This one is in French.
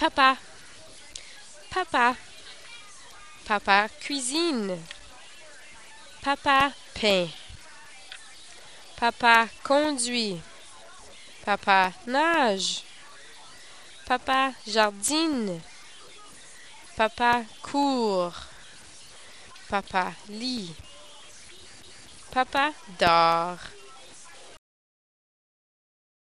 Papa. Papa. Papa cuisine. Papa peint. Papa conduit. Papa nage. Papa jardine. Papa court. Papa lit. Papa dort.